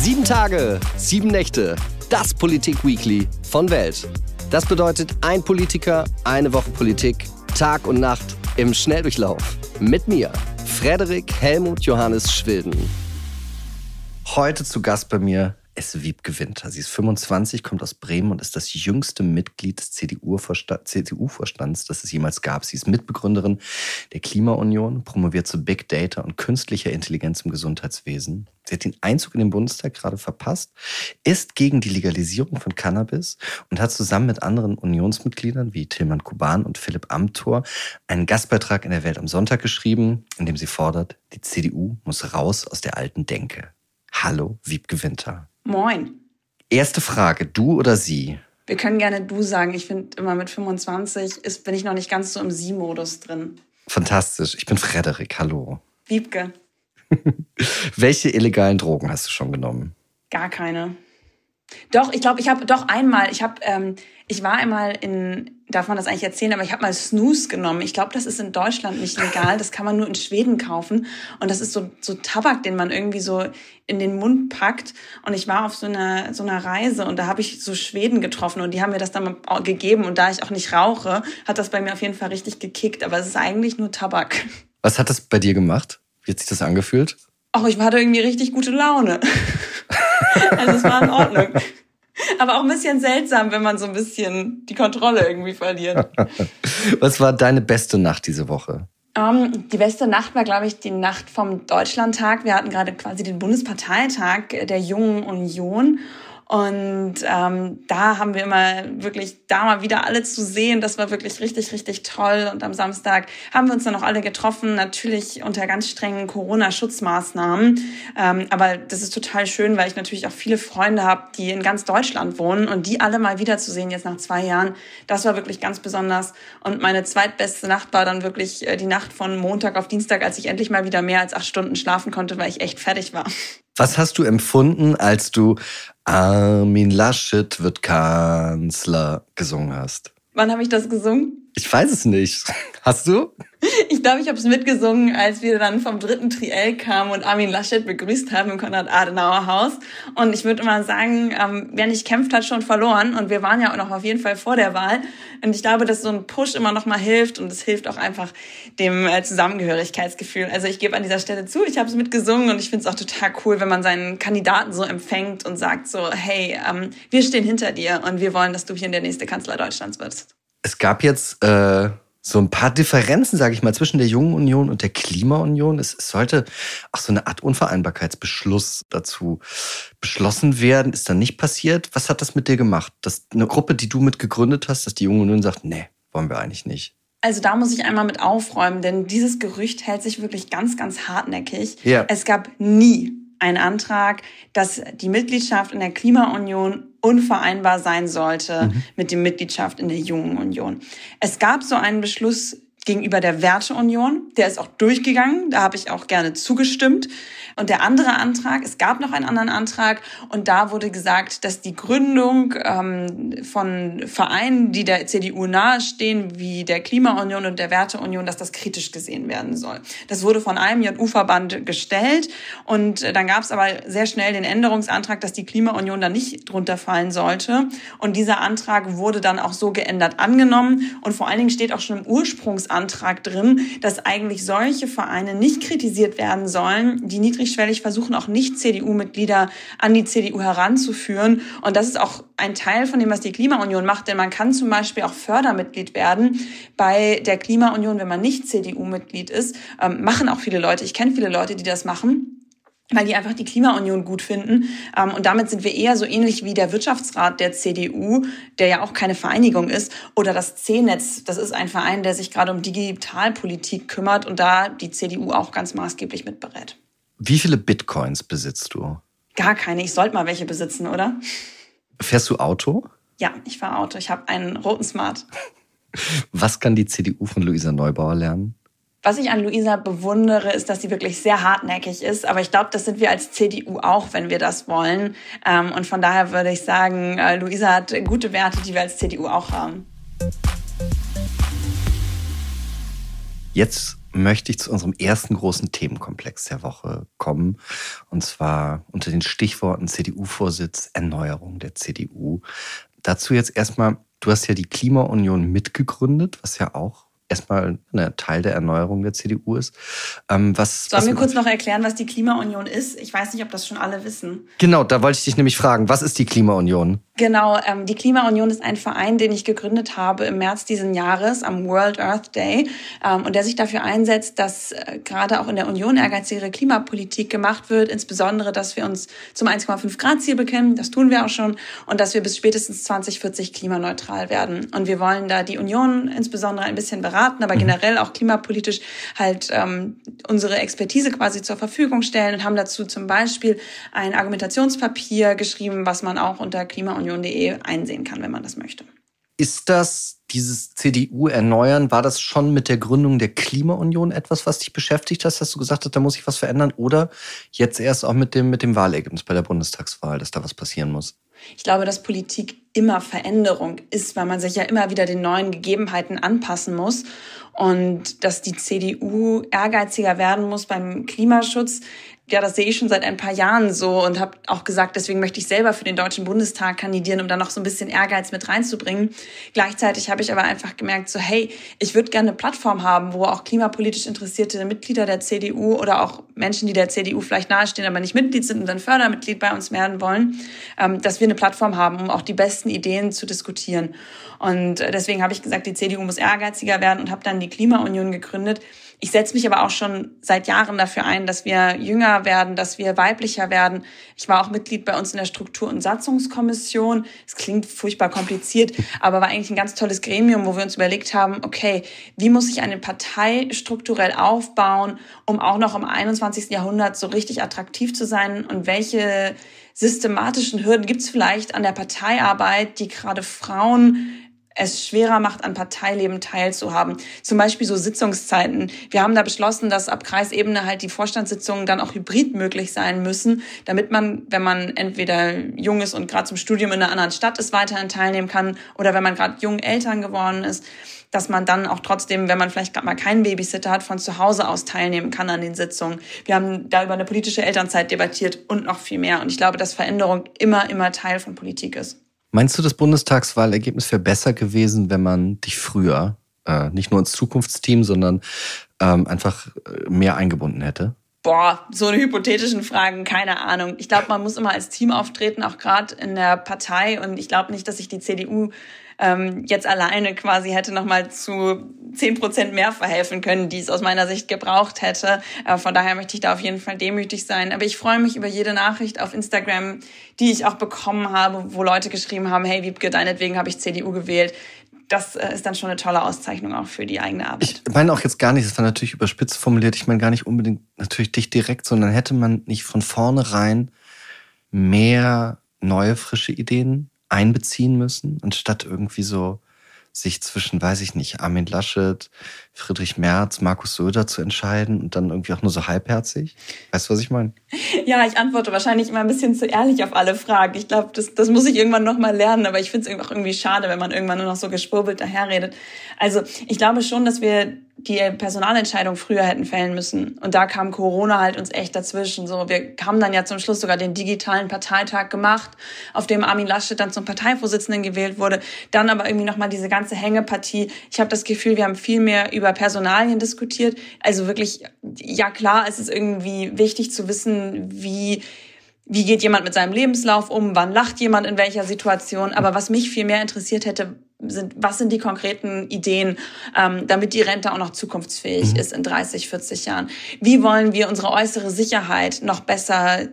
Sieben Tage, sieben Nächte. Das Politik-Weekly von Welt. Das bedeutet ein Politiker, eine Woche Politik, Tag und Nacht im Schnelldurchlauf. Mit mir, Frederik Helmut Johannes Schwilden. Heute zu Gast bei mir ist Wiebke Winter. Sie ist 25, kommt aus Bremen und ist das jüngste Mitglied des CDU-Vorstands, das es jemals gab. Sie ist Mitbegründerin der Klimaunion, promoviert zu Big Data und künstlicher Intelligenz im Gesundheitswesen. Sie hat den Einzug in den Bundestag gerade verpasst, ist gegen die Legalisierung von Cannabis und hat zusammen mit anderen Unionsmitgliedern wie Tilman Kuban und Philipp Amthor einen Gastbeitrag in der Welt am Sonntag geschrieben, in dem sie fordert, die CDU muss raus aus der alten Denke. Hallo, Wiebke Winter. Moin. Erste Frage, du oder sie? Wir können gerne du sagen. Ich finde immer mit 25 ist, bin ich noch nicht ganz so im Sie-Modus drin. Fantastisch. Ich bin Frederik. Hallo. Wiebke. Welche illegalen Drogen hast du schon genommen? Gar keine. Doch, ich glaube, ich habe doch einmal, ich habe, ähm, ich war einmal in, darf man das eigentlich erzählen, aber ich habe mal Snooze genommen. Ich glaube, das ist in Deutschland nicht legal, das kann man nur in Schweden kaufen. Und das ist so, so Tabak, den man irgendwie so in den Mund packt. Und ich war auf so einer, so einer Reise und da habe ich so Schweden getroffen und die haben mir das dann mal gegeben. Und da ich auch nicht rauche, hat das bei mir auf jeden Fall richtig gekickt. Aber es ist eigentlich nur Tabak. Was hat das bei dir gemacht? Wie hat sich das angefühlt? Ach, ich hatte irgendwie richtig gute Laune. Also es war in Ordnung. Aber auch ein bisschen seltsam, wenn man so ein bisschen die Kontrolle irgendwie verliert. Was war deine beste Nacht diese Woche? Um, ähm, die beste Nacht war, glaube ich, die Nacht vom Deutschlandtag. Wir hatten gerade quasi den Bundesparteitag der Jungen Union. Und ähm, da haben wir immer wirklich da mal wieder alle zu sehen. Das war wirklich richtig, richtig toll. Und am Samstag haben wir uns dann noch alle getroffen, natürlich unter ganz strengen Corona-Schutzmaßnahmen. Ähm, aber das ist total schön, weil ich natürlich auch viele Freunde habe, die in ganz Deutschland wohnen und die alle mal wiederzusehen jetzt nach zwei Jahren. Das war wirklich ganz besonders. Und meine zweitbeste Nacht war dann wirklich äh, die Nacht von Montag auf Dienstag, als ich endlich mal wieder mehr als acht Stunden schlafen konnte, weil ich echt fertig war. Was hast du empfunden, als du Armin Laschet wird Kanzler gesungen hast? Wann habe ich das gesungen? Ich weiß es nicht. Hast du? Ich glaube, ich habe es mitgesungen, als wir dann vom dritten Triell kamen und Armin Laschet begrüßt haben im Konrad-Adenauer-Haus. Und ich würde mal sagen, ähm, wer nicht kämpft, hat schon verloren. Und wir waren ja auch noch auf jeden Fall vor der Wahl. Und ich glaube, dass so ein Push immer noch mal hilft. Und es hilft auch einfach dem äh, Zusammengehörigkeitsgefühl. Also ich gebe an dieser Stelle zu, ich habe es mitgesungen. Und ich finde es auch total cool, wenn man seinen Kandidaten so empfängt und sagt so, hey, ähm, wir stehen hinter dir und wir wollen, dass du hier der nächste Kanzler Deutschlands wirst. Es gab jetzt... Äh so ein paar Differenzen, sage ich mal, zwischen der Jungen Union und der Klimaunion. Es sollte auch so eine Art Unvereinbarkeitsbeschluss dazu beschlossen werden. Ist dann nicht passiert. Was hat das mit dir gemacht? Dass eine Gruppe, die du mit gegründet hast, dass die Junge Union sagt, nee, wollen wir eigentlich nicht. Also da muss ich einmal mit aufräumen, denn dieses Gerücht hält sich wirklich ganz, ganz hartnäckig. Ja. Es gab nie einen Antrag, dass die Mitgliedschaft in der Klimaunion unvereinbar sein sollte mhm. mit der Mitgliedschaft in der Jungen Union. Es gab so einen Beschluss gegenüber der Werteunion, der ist auch durchgegangen, da habe ich auch gerne zugestimmt. Und der andere Antrag, es gab noch einen anderen Antrag und da wurde gesagt, dass die Gründung ähm, von Vereinen, die der CDU nahestehen, wie der Klimaunion und der Werteunion, dass das kritisch gesehen werden soll. Das wurde von einem JU-Verband gestellt und äh, dann gab es aber sehr schnell den Änderungsantrag, dass die Klimaunion da nicht drunter fallen sollte. Und dieser Antrag wurde dann auch so geändert angenommen und vor allen Dingen steht auch schon im Ursprungsantrag drin, dass eigentlich solche Vereine nicht kritisiert werden sollen, die niedrig niedrigschwellig versuchen, auch Nicht-CDU-Mitglieder an die CDU heranzuführen. Und das ist auch ein Teil von dem, was die Klimaunion macht. Denn man kann zum Beispiel auch Fördermitglied werden bei der Klimaunion, wenn man nicht CDU-Mitglied ist. Ähm, machen auch viele Leute. Ich kenne viele Leute, die das machen weil die einfach die Klimaunion gut finden. Ähm, und damit sind wir eher so ähnlich wie der Wirtschaftsrat der CDU, der ja auch keine Vereinigung ist, oder das C-Netz. Das ist ein Verein, der sich gerade um Digitalpolitik kümmert und da die CDU auch ganz maßgeblich mitberät. Wie viele Bitcoins besitzt du? Gar keine. Ich sollte mal welche besitzen, oder? Fährst du Auto? Ja, ich fahre Auto. Ich habe einen roten Smart. Was kann die CDU von Luisa Neubauer lernen? Was ich an Luisa bewundere, ist, dass sie wirklich sehr hartnäckig ist. Aber ich glaube, das sind wir als CDU auch, wenn wir das wollen. Ähm, und von daher würde ich sagen, äh, Luisa hat gute Werte, die wir als CDU auch haben. Jetzt möchte ich zu unserem ersten großen Themenkomplex der Woche kommen. Und zwar unter den Stichworten CDU-Vorsitz, Erneuerung der CDU. Dazu jetzt erstmal, du hast ja die Klimaunion mitgegründet, was ja auch erstmal ein Teil der Erneuerung der CDU ist. Ähm, was, Sollen wir kurz noch erklären, was die Klimaunion ist? Ich weiß nicht, ob das schon alle wissen. Genau, da wollte ich dich nämlich fragen, was ist die Klimaunion? Genau, ähm, die Klimaunion ist ein Verein, den ich gegründet habe im März diesen Jahres am World Earth Day ähm, und der sich dafür einsetzt, dass äh, gerade auch in der Union ehrgeizigere Klimapolitik gemacht wird, insbesondere, dass wir uns zum 1,5 Grad Ziel bekennen, das tun wir auch schon, und dass wir bis spätestens 2040 klimaneutral werden. Und wir wollen da die Union insbesondere ein bisschen beraten, aber mhm. generell auch klimapolitisch halt ähm, unsere Expertise quasi zur Verfügung stellen und haben dazu zum Beispiel ein Argumentationspapier geschrieben, was man auch unter Klimaunion union.de einsehen kann, wenn man das möchte. Ist das dieses CDU erneuern, war das schon mit der Gründung der Klimaunion etwas, was dich beschäftigt hast, dass du gesagt hast, da muss ich was verändern? Oder jetzt erst auch mit dem, mit dem Wahlergebnis bei der Bundestagswahl, dass da was passieren muss? Ich glaube, dass Politik immer Veränderung ist, weil man sich ja immer wieder den neuen Gegebenheiten anpassen muss und dass die CDU ehrgeiziger werden muss beim Klimaschutz ja, das sehe ich schon seit ein paar Jahren so und habe auch gesagt, deswegen möchte ich selber für den Deutschen Bundestag kandidieren, um da noch so ein bisschen Ehrgeiz mit reinzubringen. Gleichzeitig habe ich aber einfach gemerkt, so hey, ich würde gerne eine Plattform haben, wo auch klimapolitisch interessierte Mitglieder der CDU oder auch Menschen, die der CDU vielleicht nahestehen, aber nicht Mitglied sind und dann Fördermitglied bei uns werden wollen, ähm, dass wir eine Plattform haben, um auch die besten Ideen zu diskutieren. Und äh, deswegen habe ich gesagt, die CDU muss ehrgeiziger werden und habe dann die Klimaunion gegründet ich setze mich aber auch schon seit Jahren dafür ein, dass wir jünger werden, dass wir weiblicher werden. Ich war auch Mitglied bei uns in der Struktur- und Satzungskommission. Es klingt furchtbar kompliziert, aber war eigentlich ein ganz tolles Gremium, wo wir uns überlegt haben, okay, wie muss ich eine Partei strukturell aufbauen, um auch noch im 21. Jahrhundert so richtig attraktiv zu sein und welche systematischen Hürden gibt es vielleicht an der Parteiarbeit, die gerade Frauen es schwerer macht, an Parteileben teilzuhaben. Zum Beispiel so Sitzungszeiten. Wir haben da beschlossen, dass ab Kreisebene halt die Vorstandssitzungen dann auch hybrid möglich sein müssen, damit man, wenn man entweder jung ist und gerade zum Studium in einer anderen Stadt ist, weiterhin teilnehmen kann oder wenn man gerade jung Eltern geworden ist, dass man dann auch trotzdem, wenn man vielleicht gerade mal keinen Babysitter hat, von zu Hause aus teilnehmen kann an den Sitzungen. Wir haben da über eine politische Elternzeit debattiert und noch viel mehr. Und ich glaube, dass Veränderung immer, immer Teil von Politik ist. Meinst du, das Bundestagswahlergebnis wäre besser gewesen, wenn man dich früher äh, nicht nur ins Zukunftsteam, sondern ähm, einfach äh, mehr eingebunden hätte? Boah, so eine hypothetischen Fragen, keine Ahnung. Ich glaube, man muss immer als Team auftreten, auch gerade in der Partei. Und ich glaube nicht, dass sich die CDU ähm, jetzt alleine quasi hätte nochmal zu zehn Prozent mehr verhelfen können, die es aus meiner Sicht gebraucht hätte. Äh, von daher möchte ich da auf jeden Fall demütig sein. Aber ich freue mich über jede Nachricht auf Instagram, die ich auch bekommen habe, wo Leute geschrieben haben, hey Wiebke, deinetwegen habe ich CDU gewählt das äh, ist dann schon eine tolle Auszeichnung auch für die eigene Arbeit. Ich meine auch jetzt gar nicht, das war natürlich überspitzt formuliert, ich meine gar nicht unbedingt natürlich dich direkt, sondern hätte man nicht von vornherein mehr neue, frische Ideen einbeziehen müssen, anstatt irgendwie so sich zwischen, weiß ich nicht, Armin Laschet, Friedrich Merz, Markus Söder zu entscheiden und dann irgendwie auch nur so halbherzig? Weißt du, was ich meine? Ja, ich antworte wahrscheinlich immer ein bisschen zu ehrlich auf alle Fragen. Ich glaube, das, das muss ich irgendwann nochmal lernen, aber ich finde es auch irgendwie schade, wenn man irgendwann nur noch so gespurbelt daherredet. Also ich glaube schon, dass wir die Personalentscheidung früher hätten fällen müssen. Und da kam Corona halt uns echt dazwischen. So, wir haben dann ja zum Schluss sogar den digitalen Parteitag gemacht, auf dem Armin Laschet dann zum Parteivorsitzenden gewählt wurde. Dann aber irgendwie nochmal diese ganze Hängepartie. Ich habe das Gefühl, wir haben viel mehr über Personalien diskutiert. Also wirklich, ja klar, es ist irgendwie wichtig zu wissen, wie wie geht jemand mit seinem Lebenslauf um, wann lacht jemand in welcher Situation. Aber was mich viel mehr interessiert hätte, sind, was sind die konkreten Ideen, ähm, damit die Rente auch noch zukunftsfähig mhm. ist in 30, 40 Jahren? Wie wollen wir unsere äußere Sicherheit noch besser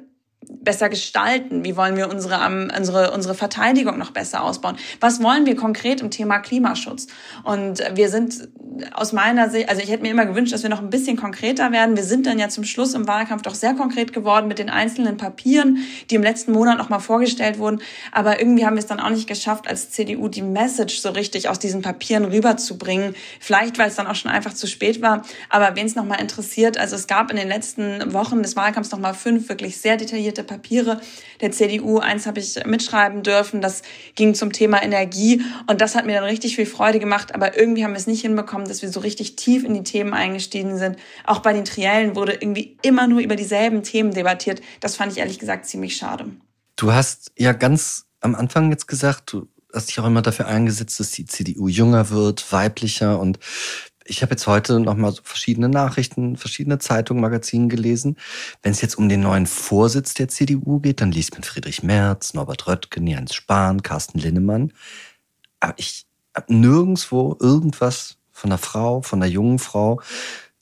besser gestalten? Wie wollen wir unsere, unsere, unsere Verteidigung noch besser ausbauen? Was wollen wir konkret im Thema Klimaschutz? Und wir sind aus meiner Sicht, also ich hätte mir immer gewünscht, dass wir noch ein bisschen konkreter werden. Wir sind dann ja zum Schluss im Wahlkampf doch sehr konkret geworden mit den einzelnen Papieren, die im letzten Monat noch mal vorgestellt wurden. Aber irgendwie haben wir es dann auch nicht geschafft, als CDU die Message so richtig aus diesen Papieren rüberzubringen. Vielleicht, weil es dann auch schon einfach zu spät war. Aber wen es noch mal interessiert, also es gab in den letzten Wochen des Wahlkampfs noch mal fünf wirklich sehr detaillierte Papiere Papiere der CDU. Eins habe ich mitschreiben dürfen. Das ging zum Thema Energie. Und das hat mir dann richtig viel Freude gemacht. Aber irgendwie haben wir es nicht hinbekommen, dass wir so richtig tief in die Themen eingestiegen sind. Auch bei den Triellen wurde irgendwie immer nur über dieselben Themen debattiert. Das fand ich ehrlich gesagt ziemlich schade. Du hast ja ganz am Anfang jetzt gesagt, du hast dich auch immer dafür eingesetzt, dass die CDU jünger wird, weiblicher und ich habe jetzt heute noch mal so verschiedene Nachrichten, verschiedene Zeitungen, Magazinen gelesen. Wenn es jetzt um den neuen Vorsitz der CDU geht, dann liest man Friedrich Merz, Norbert Röttgen, Jens Spahn, Carsten Linnemann. Aber ich habe nirgendwo irgendwas von einer Frau, von einer jungen Frau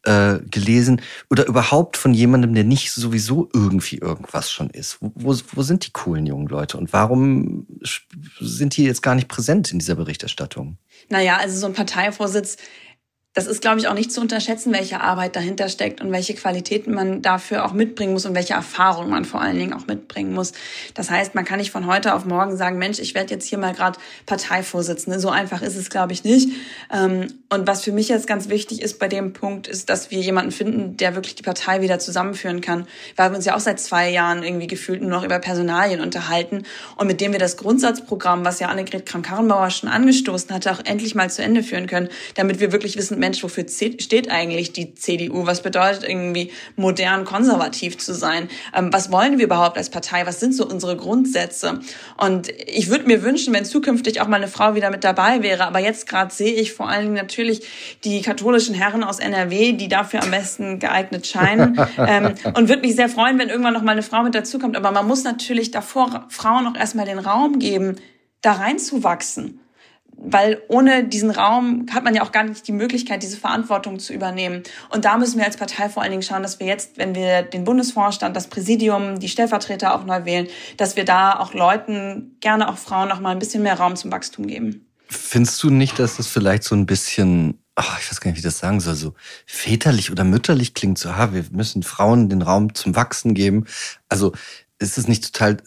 äh, gelesen oder überhaupt von jemandem, der nicht sowieso irgendwie irgendwas schon ist. Wo, wo sind die coolen jungen Leute und warum sind die jetzt gar nicht präsent in dieser Berichterstattung? Naja, also so ein Parteivorsitz das ist, glaube ich, auch nicht zu unterschätzen, welche Arbeit dahinter steckt und welche Qualitäten man dafür auch mitbringen muss und welche Erfahrung man vor allen Dingen auch mitbringen muss. Das heißt, man kann nicht von heute auf morgen sagen, Mensch, ich werde jetzt hier mal gerade Parteivorsitzende. So einfach ist es, glaube ich, nicht. Ähm, und was für mich jetzt ganz wichtig ist bei dem Punkt, ist, dass wir jemanden finden, der wirklich die Partei wieder zusammenführen kann. Weil wir uns ja auch seit zwei Jahren irgendwie gefühlt nur noch über Personalien unterhalten und mit dem wir das Grundsatzprogramm, was ja Annegret Kramp-Karrenbauer schon angestoßen hatte, auch endlich mal zu Ende führen können, damit wir wirklich wissen, Mensch, wofür steht eigentlich die CDU? Was bedeutet irgendwie modern konservativ zu sein? Ähm, was wollen wir überhaupt als Partei? Was sind so unsere Grundsätze? Und ich würde mir wünschen, wenn zukünftig auch mal eine Frau wieder mit dabei wäre. Aber jetzt gerade sehe ich vor allen Dingen natürlich die katholischen Herren aus NRW, die dafür am besten geeignet scheinen. ähm, und würde mich sehr freuen, wenn irgendwann noch mal eine Frau mit dazukommt. Aber man muss natürlich davor Frauen auch erstmal den Raum geben, da reinzuwachsen weil ohne diesen Raum hat man ja auch gar nicht die Möglichkeit, diese Verantwortung zu übernehmen. Und da müssen wir als Partei vor allen Dingen schauen, dass wir jetzt, wenn wir den Bundesvorstand, das Präsidium, die Stellvertreter auch neu wählen, dass wir da auch Leuten, gerne auch Frauen, noch mal ein bisschen mehr Raum zum Wachstum geben. Findest du nicht, dass das vielleicht so ein bisschen, ach, ich weiß gar nicht, wie ich das sagen soll, so väterlich oder mütterlich klingt, so, ha, wir müssen Frauen den Raum zum Wachsen geben. Also ist es nicht total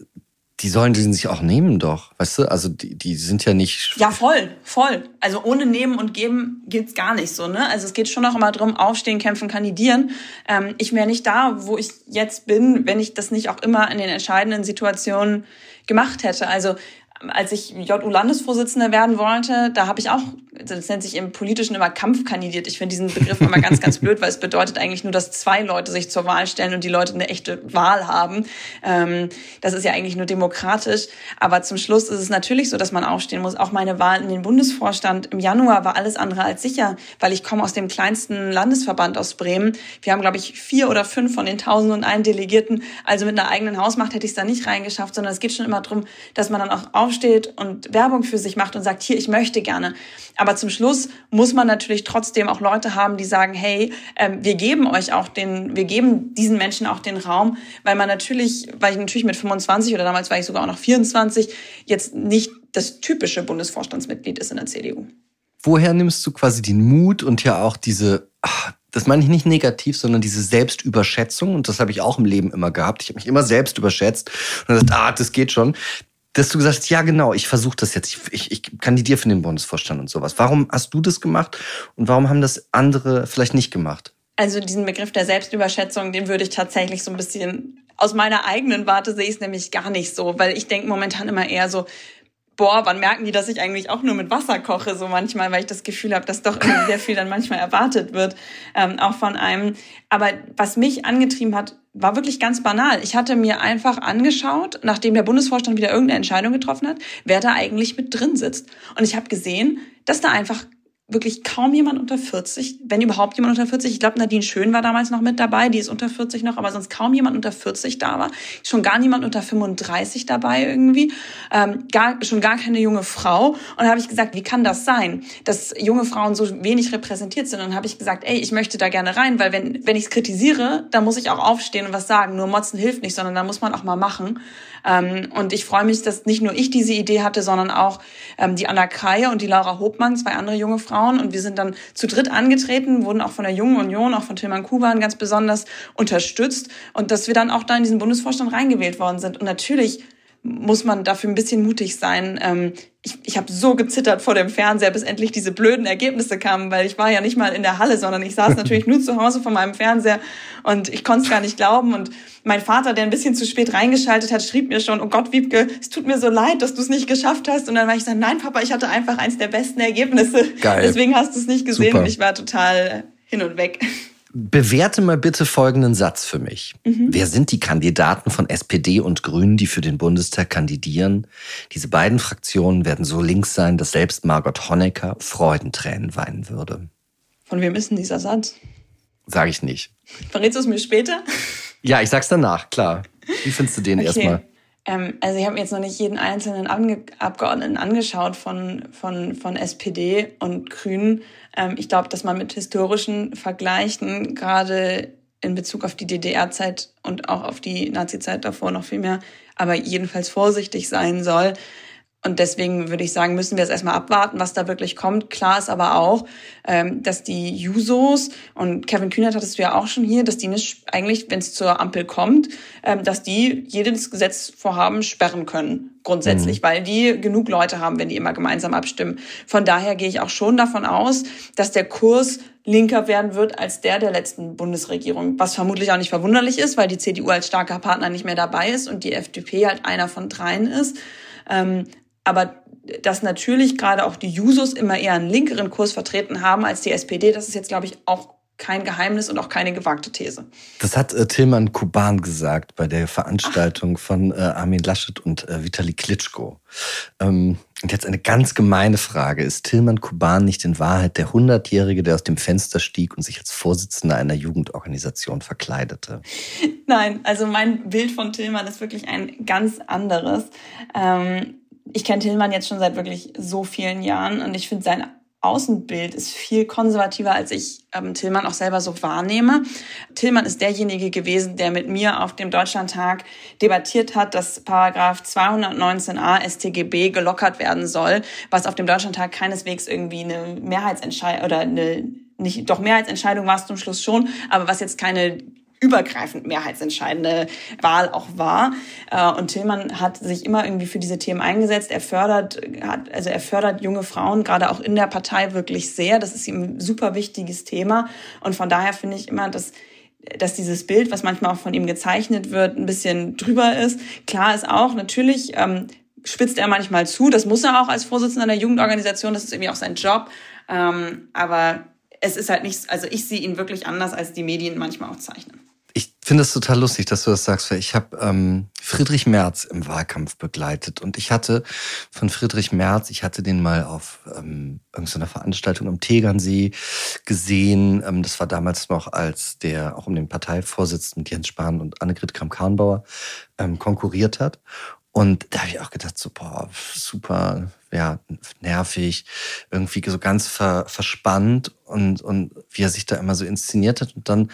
die sollen den sich auch nehmen doch, weißt du? Also die, die sind ja nicht. Ja, voll, voll. Also ohne Nehmen und Geben geht's gar nicht so, ne? Also es geht schon auch immer drum, aufstehen, kämpfen, kandidieren. Ähm, ich wäre nicht da, wo ich jetzt bin, wenn ich das nicht auch immer in den entscheidenden Situationen gemacht hätte. Also als ich JU-Landesvorsitzende werden wollte, da habe ich auch, das nennt sich im Politischen immer Kampf kandidiert. Ich finde diesen Begriff immer ganz, ganz blöd, weil es bedeutet eigentlich nur, dass zwei Leute sich zur Wahl stellen und die Leute eine echte Wahl haben. Ähm, das ist ja eigentlich nur demokratisch. Aber zum Schluss ist es natürlich so, dass man aufstehen muss. Auch meine Wahl in den Bundesvorstand im Januar war alles andere als sicher, weil ich komme aus dem kleinsten Landesverband aus Bremen. Wir haben, glaube ich, vier oder fünf von den tausend und einen Delegierten. Also mit einer eigenen Hausmacht hätte ich es da nicht reingeschafft, sondern es geht schon immer darum, dass man dann auch aufsteht und Werbung für sich macht und sagt, hier, ich möchte gerne. Aber zum Schluss muss man natürlich trotzdem auch Leute haben, die sagen, hey, äh, wir geben euch auch den, wir geben diesen Menschen auch den Raum, weil man natürlich, weil ich natürlich mit 25 oder damals war ich sogar auch noch 24, jetzt nicht das typische Bundesvorstandsmitglied ist in der CDU. Woher nimmst du quasi den Mut und ja auch diese, ach, das meine ich nicht negativ, sondern diese Selbstüberschätzung, und das habe ich auch im Leben immer gehabt. Ich habe mich immer selbst überschätzt und gesagt, ah, das geht schon dass du gesagt hast, ja genau, ich versuche das jetzt, ich, ich, ich kandidiere für den Bundesvorstand und sowas. Warum hast du das gemacht und warum haben das andere vielleicht nicht gemacht? Also diesen Begriff der Selbstüberschätzung, den würde ich tatsächlich so ein bisschen aus meiner eigenen Warte sehe ich es nämlich gar nicht so, weil ich denke momentan immer eher so, boah, wann merken die, dass ich eigentlich auch nur mit Wasser koche, so manchmal, weil ich das Gefühl habe, dass doch sehr viel dann manchmal erwartet wird, ähm, auch von einem. Aber was mich angetrieben hat, war wirklich ganz banal. Ich hatte mir einfach angeschaut, nachdem der Bundesvorstand wieder irgendeine Entscheidung getroffen hat, wer da eigentlich mit drin sitzt. Und ich habe gesehen, dass da einfach wirklich kaum jemand unter 40, wenn überhaupt jemand unter 40. Ich glaube, Nadine Schön war damals noch mit dabei, die ist unter 40 noch, aber sonst kaum jemand unter 40 da war. Schon gar niemand unter 35 dabei irgendwie, ähm, gar, schon gar keine junge Frau. Und da habe ich gesagt, wie kann das sein, dass junge Frauen so wenig repräsentiert sind? Und dann habe ich gesagt, ey, ich möchte da gerne rein, weil wenn, wenn ich es kritisiere, dann muss ich auch aufstehen und was sagen. Nur Motzen hilft nicht, sondern da muss man auch mal machen. Ähm, und ich freue mich, dass nicht nur ich diese Idee hatte, sondern auch ähm, die Anna Kreie und die Laura Hopmann, zwei andere junge Frauen. Und wir sind dann zu dritt angetreten, wurden auch von der Jungen Union, auch von Tilman Kuban ganz besonders unterstützt. Und dass wir dann auch da in diesen Bundesvorstand reingewählt worden sind. Und natürlich muss man dafür ein bisschen mutig sein. Ähm, ich ich habe so gezittert vor dem Fernseher, bis endlich diese blöden Ergebnisse kamen, weil ich war ja nicht mal in der Halle, sondern ich saß natürlich nur zu Hause vor meinem Fernseher und ich konnte es gar nicht glauben. Und mein Vater, der ein bisschen zu spät reingeschaltet hat, schrieb mir schon, oh Gott, Wiebke, es tut mir so leid, dass du es nicht geschafft hast. Und dann war ich so, nein, Papa, ich hatte einfach eins der besten Ergebnisse. Geil. Deswegen hast du es nicht gesehen Super. und ich war total hin und weg. Bewerte mal bitte folgenden Satz für mich. Mhm. Wer sind die Kandidaten von SPD und Grünen, die für den Bundestag kandidieren? Diese beiden Fraktionen werden so links sein, dass selbst Margot Honecker Freudentränen weinen würde. Von wem ist denn dieser Satz? Sag ich nicht. Verrätst du es mir später? Ja, ich sag's danach, klar. Wie findest du den okay. erstmal? Ähm, also ich habe jetzt noch nicht jeden einzelnen Ange Abgeordneten angeschaut von, von, von SPD und Grünen. Ähm, ich glaube, dass man mit historischen Vergleichen gerade in Bezug auf die DDR-Zeit und auch auf die Nazi-Zeit davor noch viel mehr, aber jedenfalls vorsichtig sein soll. Und deswegen würde ich sagen, müssen wir es erstmal abwarten, was da wirklich kommt. Klar ist aber auch, ähm, dass die Jusos, und Kevin Kühnert hattest du ja auch schon hier, dass die nicht eigentlich, wenn es zur Ampel kommt, ähm, dass die jedes Gesetzvorhaben sperren können, grundsätzlich, mhm. weil die genug Leute haben, wenn die immer gemeinsam abstimmen. Von daher gehe ich auch schon davon aus, dass der Kurs linker werden wird als der der letzten Bundesregierung. Was vermutlich auch nicht verwunderlich ist, weil die CDU als starker Partner nicht mehr dabei ist und die FDP halt einer von dreien ist. Ähm, aber dass natürlich gerade auch die Jusos immer eher einen linkeren Kurs vertreten haben als die SPD, das ist jetzt, glaube ich, auch kein Geheimnis und auch keine gewagte These. Das hat äh, Tilman Kuban gesagt bei der Veranstaltung Ach. von äh, Armin Laschet und äh, Vitali Klitschko. Ähm, und jetzt eine ganz gemeine Frage. Ist Tilman Kuban nicht in Wahrheit der Hundertjährige, der aus dem Fenster stieg und sich als Vorsitzender einer Jugendorganisation verkleidete? Nein, also mein Bild von Tilman ist wirklich ein ganz anderes. Ähm, ich kenne Tillmann jetzt schon seit wirklich so vielen Jahren und ich finde sein Außenbild ist viel konservativer, als ich ähm, Tillmann auch selber so wahrnehme. Tillmann ist derjenige gewesen, der mit mir auf dem Deutschlandtag debattiert hat, dass Paragraph 219a StGB gelockert werden soll, was auf dem Deutschlandtag keineswegs irgendwie eine Mehrheitsentscheidung oder eine nicht doch Mehrheitsentscheidung war es zum Schluss schon, aber was jetzt keine übergreifend mehrheitsentscheidende Wahl auch war. Äh, und Tillmann hat sich immer irgendwie für diese Themen eingesetzt. Er fördert, hat, also er fördert junge Frauen gerade auch in der Partei wirklich sehr. Das ist ihm ein super wichtiges Thema. Und von daher finde ich immer, dass dass dieses Bild, was manchmal auch von ihm gezeichnet wird, ein bisschen drüber ist. Klar ist auch, natürlich ähm, spitzt er manchmal zu. Das muss er auch als Vorsitzender der Jugendorganisation. Das ist irgendwie auch sein Job. Ähm, aber es ist halt nicht, also ich sehe ihn wirklich anders, als die Medien manchmal auch zeichnen. Ich finde es total lustig, dass du das sagst, weil ich habe ähm, Friedrich Merz im Wahlkampf begleitet und ich hatte von Friedrich Merz, ich hatte den mal auf ähm, irgendeiner Veranstaltung am Tegernsee gesehen. Ähm, das war damals noch, als der auch um den Parteivorsitz mit Jens Spahn und Annegret Kramp-Karrenbauer ähm, konkurriert hat. Und da habe ich auch gedacht, so, boah, super, ja, nervig, irgendwie so ganz ver, verspannt und, und wie er sich da immer so inszeniert hat. Und dann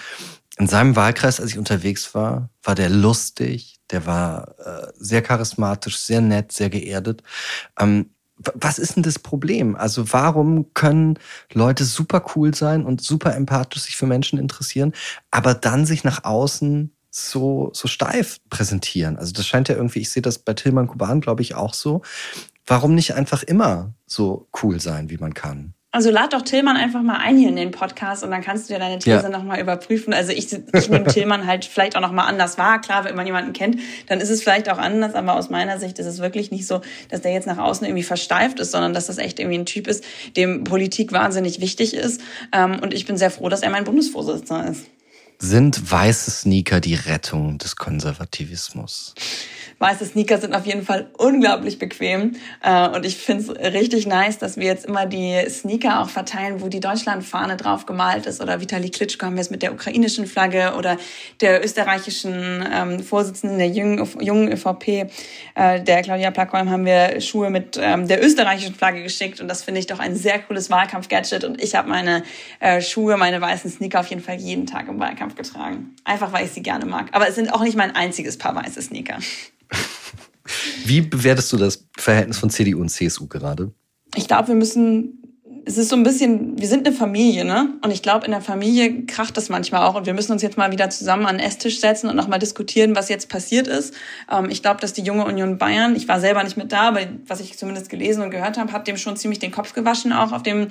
in seinem Wahlkreis, als ich unterwegs war, war der lustig, der war äh, sehr charismatisch, sehr nett, sehr geerdet. Ähm, was ist denn das Problem? Also warum können Leute super cool sein und super empathisch sich für Menschen interessieren, aber dann sich nach außen so, so steif präsentieren? Also das scheint ja irgendwie, ich sehe das bei Tilman Kuban, glaube ich, auch so. Warum nicht einfach immer so cool sein, wie man kann? Also lad doch Tillmann einfach mal ein hier in den Podcast und dann kannst du dir deine These ja. nochmal überprüfen. Also ich, ich nehme Tillmann halt vielleicht auch nochmal anders wahr. Klar, wenn man jemanden kennt, dann ist es vielleicht auch anders, aber aus meiner Sicht ist es wirklich nicht so, dass der jetzt nach außen irgendwie versteift ist, sondern dass das echt irgendwie ein Typ ist, dem Politik wahnsinnig wichtig ist. Ähm, und ich bin sehr froh, dass er mein Bundesvorsitzender ist. Sind weiße Sneaker die Rettung des Konservativismus? Weiße Sneaker sind auf jeden Fall unglaublich bequem. Äh, und ich finde es richtig nice, dass wir jetzt immer die Sneaker auch verteilen, wo die Deutschlandfahne drauf gemalt ist. Oder Vitali Klitschko haben wir es mit der ukrainischen Flagge oder der österreichischen ähm, Vorsitzenden der jungen, jungen ÖVP, äh, der Claudia Plackholm, haben wir Schuhe mit ähm, der österreichischen Flagge geschickt. Und das finde ich doch ein sehr cooles Wahlkampf-Gadget. Und ich habe meine äh, Schuhe, meine weißen Sneaker auf jeden Fall jeden Tag im Wahlkampf getragen. Einfach, weil ich sie gerne mag. Aber es sind auch nicht mein einziges Paar weiße Sneaker. Wie bewertest du das Verhältnis von CDU und CSU gerade? Ich glaube, wir müssen es ist so ein bisschen, wir sind eine Familie, ne? Und ich glaube, in der Familie kracht das manchmal auch. Und wir müssen uns jetzt mal wieder zusammen an den Esstisch setzen und nochmal diskutieren, was jetzt passiert ist. Ähm, ich glaube, dass die junge Union Bayern, ich war selber nicht mit da, aber was ich zumindest gelesen und gehört habe, hat dem schon ziemlich den Kopf gewaschen, auch auf dem,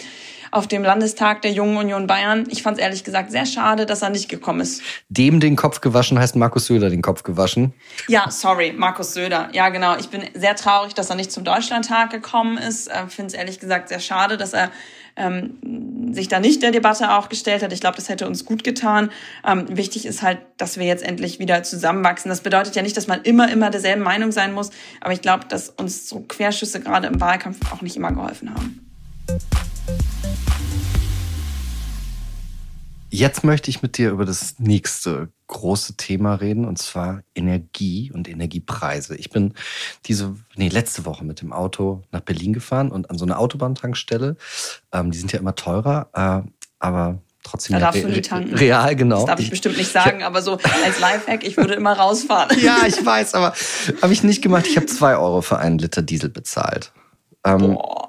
auf dem Landestag der jungen Union Bayern. Ich fand es ehrlich gesagt sehr schade, dass er nicht gekommen ist. Dem den Kopf gewaschen heißt Markus Söder den Kopf gewaschen? Ja, sorry, Markus Söder. Ja, genau. Ich bin sehr traurig, dass er nicht zum Deutschlandtag gekommen ist. Äh, Finde es ehrlich gesagt sehr schade, dass er ähm, sich da nicht der Debatte auch gestellt hat. Ich glaube, das hätte uns gut getan. Ähm, wichtig ist halt, dass wir jetzt endlich wieder zusammenwachsen. Das bedeutet ja nicht, dass man immer, immer derselben Meinung sein muss, aber ich glaube, dass uns so Querschüsse gerade im Wahlkampf auch nicht immer geholfen haben. Jetzt möchte ich mit dir über das nächste große Thema reden, und zwar Energie und Energiepreise. Ich bin diese, nee, letzte Woche mit dem Auto nach Berlin gefahren und an so einer Autobahntankstelle, ähm, die sind ja immer teurer, äh, aber trotzdem da darfst du nie tanken. real, genau. Das darf ich, ich bestimmt nicht sagen, aber so als Lifehack, ich würde immer rausfahren. ja, ich weiß, aber habe ich nicht gemacht. Ich habe zwei Euro für einen Liter Diesel bezahlt. Ähm, Boah.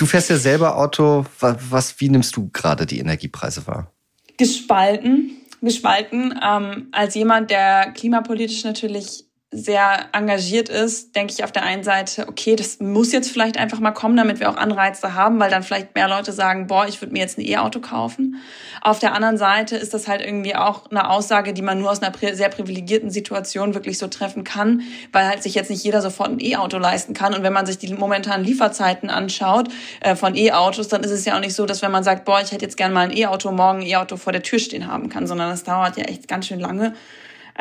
Du fährst ja selber Auto. Was, wie nimmst du gerade die Energiepreise wahr? Gespalten. Gespalten. Ähm, als jemand, der klimapolitisch natürlich sehr engagiert ist, denke ich auf der einen Seite, okay, das muss jetzt vielleicht einfach mal kommen, damit wir auch Anreize haben, weil dann vielleicht mehr Leute sagen, boah, ich würde mir jetzt ein E-Auto kaufen. Auf der anderen Seite ist das halt irgendwie auch eine Aussage, die man nur aus einer sehr privilegierten Situation wirklich so treffen kann, weil halt sich jetzt nicht jeder sofort ein E-Auto leisten kann. Und wenn man sich die momentanen Lieferzeiten anschaut äh, von E-Autos, dann ist es ja auch nicht so, dass wenn man sagt, boah, ich hätte jetzt gerne mal ein E-Auto, morgen ein E-Auto vor der Tür stehen haben kann, sondern das dauert ja echt ganz schön lange.